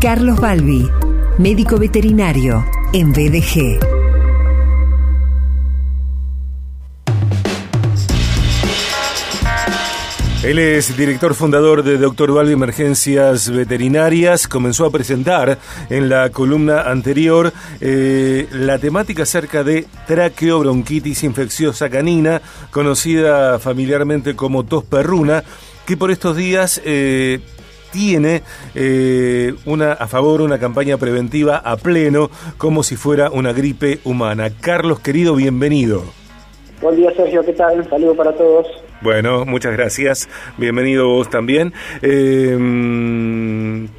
Carlos Balbi, médico veterinario en BDG. Él es director fundador de Doctor Balbi Emergencias Veterinarias. Comenzó a presentar en la columna anterior eh, la temática acerca de traqueobronquitis infecciosa canina, conocida familiarmente como tos perruna, que por estos días eh, tiene eh, una a favor una campaña preventiva a pleno, como si fuera una gripe humana. Carlos, querido, bienvenido. Buen día, Sergio. ¿Qué tal? Un saludo para todos. Bueno, muchas gracias. Bienvenido vos también. Eh,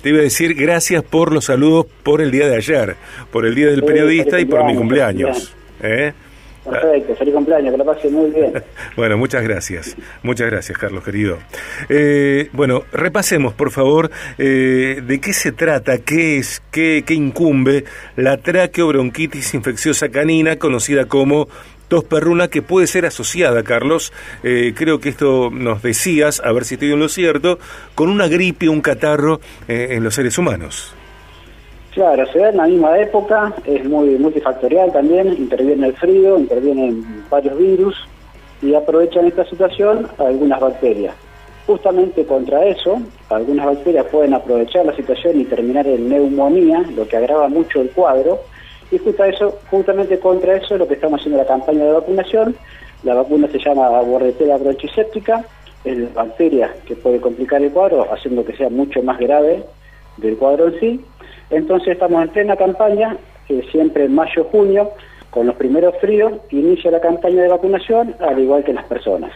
te iba a decir gracias por los saludos por el día de ayer, por el día del periodista y por mi cumpleaños. ¿Eh? Perfecto, feliz cumpleaños, que lo pase muy bien. bueno, muchas gracias, muchas gracias, Carlos, querido. Eh, bueno, repasemos, por favor, eh, de qué se trata, qué es, qué, qué incumbe la traqueobronquitis infecciosa canina, conocida como tos perruna que puede ser asociada, Carlos, eh, creo que esto nos decías, a ver si estoy en lo cierto, con una gripe, un catarro eh, en los seres humanos. Claro, se da en la misma época, es muy multifactorial también, interviene el frío, intervienen varios virus y aprovechan esta situación algunas bacterias. Justamente contra eso, algunas bacterias pueden aprovechar la situación y terminar en neumonía, lo que agrava mucho el cuadro, y justo eso, justamente contra eso es lo que estamos haciendo la campaña de vacunación. La vacuna se llama Bordetella bronchiséptica, es la bacteria que puede complicar el cuadro, haciendo que sea mucho más grave del cuadro en sí. Entonces estamos en plena campaña, que siempre en mayo-junio, con los primeros fríos, inicia la campaña de vacunación, al igual que las personas.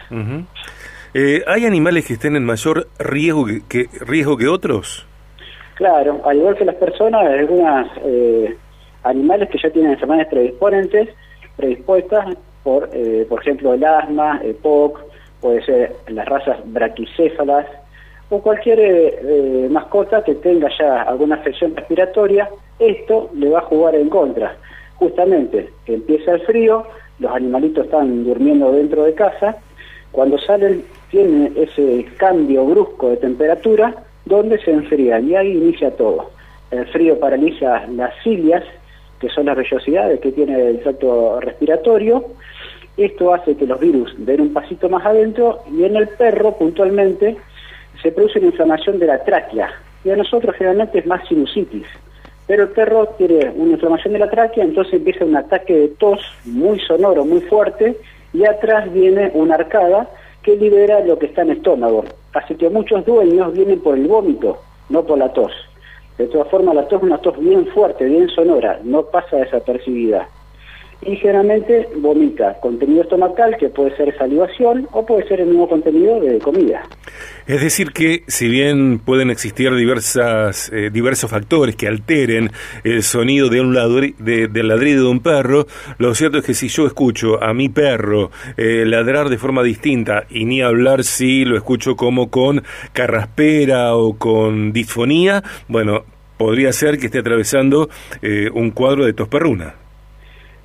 Eh, ¿Hay animales que estén en mayor riesgo que, riesgo que otros? Claro, al igual que las personas, algunas... Eh, animales que ya tienen enfermedades predisponentes, predispuestas por, eh, por ejemplo, el asma, el POC, puede ser las razas braquicéfalas, o cualquier eh, eh, mascota que tenga ya alguna afección respiratoria, esto le va a jugar en contra. Justamente empieza el frío, los animalitos están durmiendo dentro de casa, cuando salen tienen ese cambio brusco de temperatura donde se enfrían y ahí inicia todo. El frío paraliza las cilias, que son las vellosidades que tiene el tracto respiratorio. Esto hace que los virus den un pasito más adentro y en el perro puntualmente se produce una inflamación de la tráquea. Y a nosotros generalmente es más sinusitis. Pero el perro tiene una inflamación de la tráquea, entonces empieza un ataque de tos muy sonoro, muy fuerte, y atrás viene una arcada que libera lo que está en el estómago. Así que muchos dueños vienen por el vómito, no por la tos. De todas formas, la tos es una tos bien fuerte, bien sonora, no pasa desapercibida. Y generalmente vomita contenido estomacal, que puede ser salivación o puede ser el mismo contenido de comida. Es decir, que si bien pueden existir diversas, eh, diversos factores que alteren el sonido de un de, del ladrido de un perro, lo cierto es que si yo escucho a mi perro eh, ladrar de forma distinta, y ni hablar si lo escucho como con carraspera o con disfonía, bueno, podría ser que esté atravesando eh, un cuadro de tosperruna.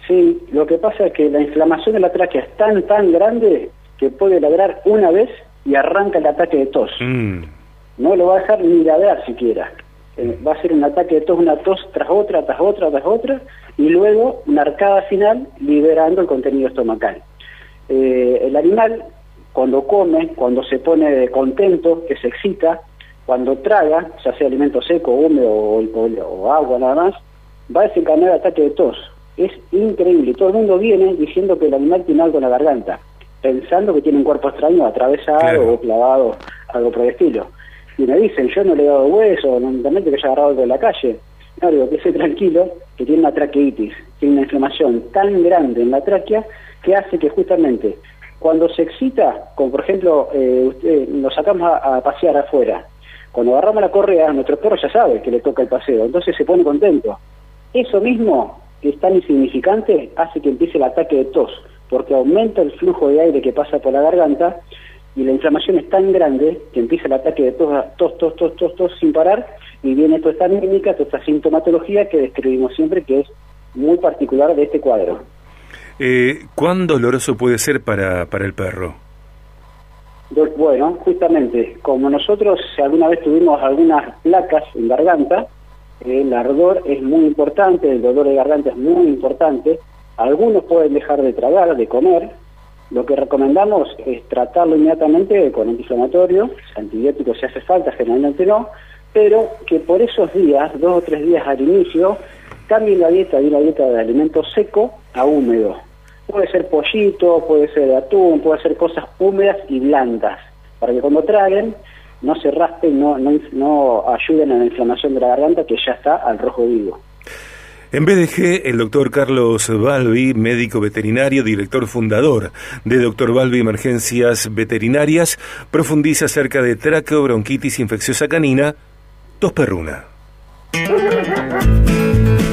Sí, lo que pasa es que la inflamación de la tráquea es tan, tan grande que puede ladrar una vez y arranca el ataque de tos. Mm. No lo va a dejar ni ladrar siquiera. Eh, va a ser un ataque de tos, una tos tras otra, tras otra, tras otra, y luego una arcada final liberando el contenido estomacal. Eh, el animal, cuando come, cuando se pone contento, que se excita, cuando traga, ya sea alimento seco, húmedo o, agua nada más, va a desencadenar ataque de tos. Es increíble. Todo el mundo viene diciendo que el animal tiene algo en la garganta, pensando que tiene un cuerpo extraño atravesado o clavado, algo por el estilo. Y me dicen, yo no le he dado hueso, también que haya agarrado algo de la calle. No, digo, que esté tranquilo, que tiene una traqueitis, tiene una inflamación tan grande en la tráquea que hace que justamente cuando se excita, como por ejemplo, eh, usted, lo sacamos a pasear afuera, cuando agarramos la correa, nuestro perro ya sabe que le toca el paseo, entonces se pone contento. Eso mismo, que es tan insignificante, hace que empiece el ataque de tos, porque aumenta el flujo de aire que pasa por la garganta y la inflamación es tan grande que empieza el ataque de tos, tos, tos, tos, tos, tos sin parar y viene toda esta anímica, toda esta sintomatología que describimos siempre que es muy particular de este cuadro. Eh, ¿Cuán doloroso puede ser para, para el perro? Bueno, justamente, como nosotros alguna vez tuvimos algunas placas en garganta, el ardor es muy importante, el dolor de garganta es muy importante, algunos pueden dejar de tragar, de comer, lo que recomendamos es tratarlo inmediatamente con antiinflamatorio, antibióticos si hace falta, generalmente no, pero que por esos días, dos o tres días al inicio, cambien la dieta de una dieta de alimento seco a húmedo. Puede ser pollito, puede ser atún, puede ser cosas húmedas y blandas, para que cuando traguen no se raspen, no, no, no ayuden a la inflamación de la garganta que ya está al rojo vivo. En BDG, el doctor Carlos Balbi, médico veterinario, director fundador de Doctor Balbi Emergencias Veterinarias, profundiza acerca de traqueobronquitis infecciosa canina, tos perruna.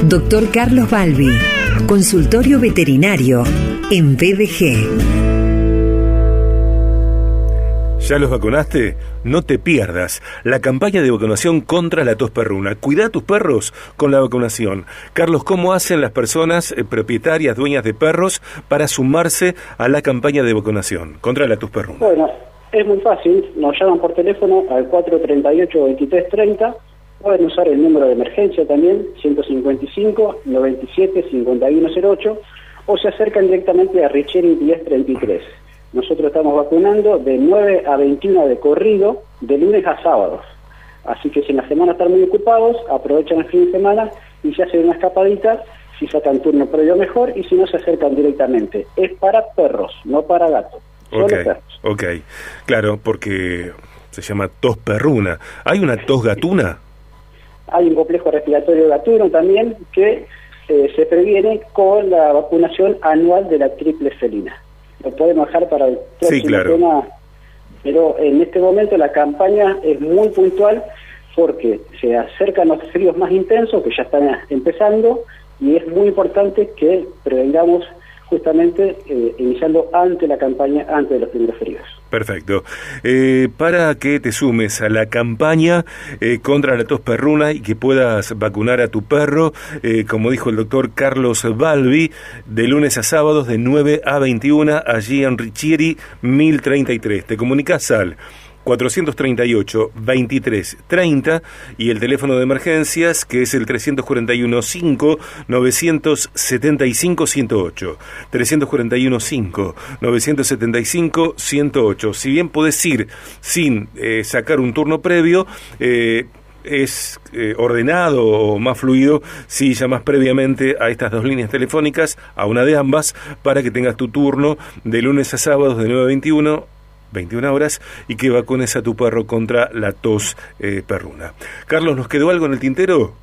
Doctor Carlos Balbi, consultorio veterinario en BDG. ¿Ya los vacunaste? No te pierdas la campaña de vacunación contra la tos perruna. Cuida a tus perros con la vacunación. Carlos, ¿cómo hacen las personas eh, propietarias, dueñas de perros, para sumarse a la campaña de vacunación contra la tos perruna? Bueno, es muy fácil. Nos llaman por teléfono al 438-2330. Pueden usar el número de emergencia también, 155 97 5108, o se acercan directamente a Richeri 1033. Nosotros estamos vacunando de 9 a 21 de corrido, de lunes a sábados. Así que si en la semana están muy ocupados, aprovechan el fin de semana y se hacen una escapadita, si sacan turno previo mejor y si no se acercan directamente. Es para perros, no para gatos. Solo perros. Ok, claro, porque se llama tos perruna. ¿Hay una tos gatuna? Hay un complejo respiratorio gatuno también que eh, se previene con la vacunación anual de la triple felina lo podemos dejar para el próximo tema, pero en este momento la campaña es muy puntual porque se acercan los fríos más intensos que ya están empezando y es muy importante que prevengamos justamente eh, iniciando ante la campaña, antes de los primeros fríos. Perfecto. Eh, para que te sumes a la campaña eh, contra la tos perruna y que puedas vacunar a tu perro, como dijo el doctor Carlos Balbi, de lunes a sábados de 9 a 21 allí en Richieri 1033. Te comunicas al 438 23 30 y el teléfono de emergencias que es el 341 5 975 108 341 5 975 108 si bien puedes ir sin eh, sacar un turno previo eh, es eh, ordenado o más fluido si llamas previamente a estas dos líneas telefónicas, a una de ambas, para que tengas tu turno de lunes a sábados de 9 a 21 21 horas y que vacunes a tu perro contra la tos eh, perruna. Carlos, ¿nos quedó algo en el tintero?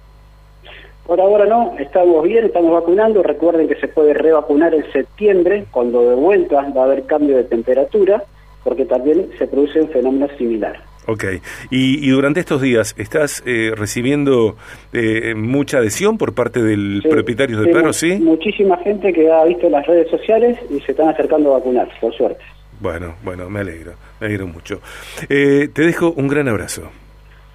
Por ahora no, estamos bien, estamos vacunando. Recuerden que se puede revacunar en septiembre, cuando de vuelta va a haber cambio de temperatura, porque también se produce un fenómeno similar. Ok, y, durante estos días, ¿estás eh, recibiendo eh, mucha adhesión por parte del propietario de perros, sí? Muchísima gente que ha visto las redes sociales y se están acercando a vacunar, por suerte. Bueno, bueno, me alegro, me alegro mucho. Eh, te dejo un gran abrazo.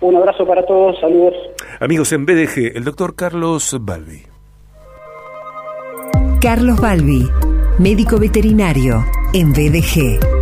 Un abrazo para todos, saludos. Amigos en BDG, el doctor Carlos Balbi. Carlos Balbi, médico veterinario en BDG.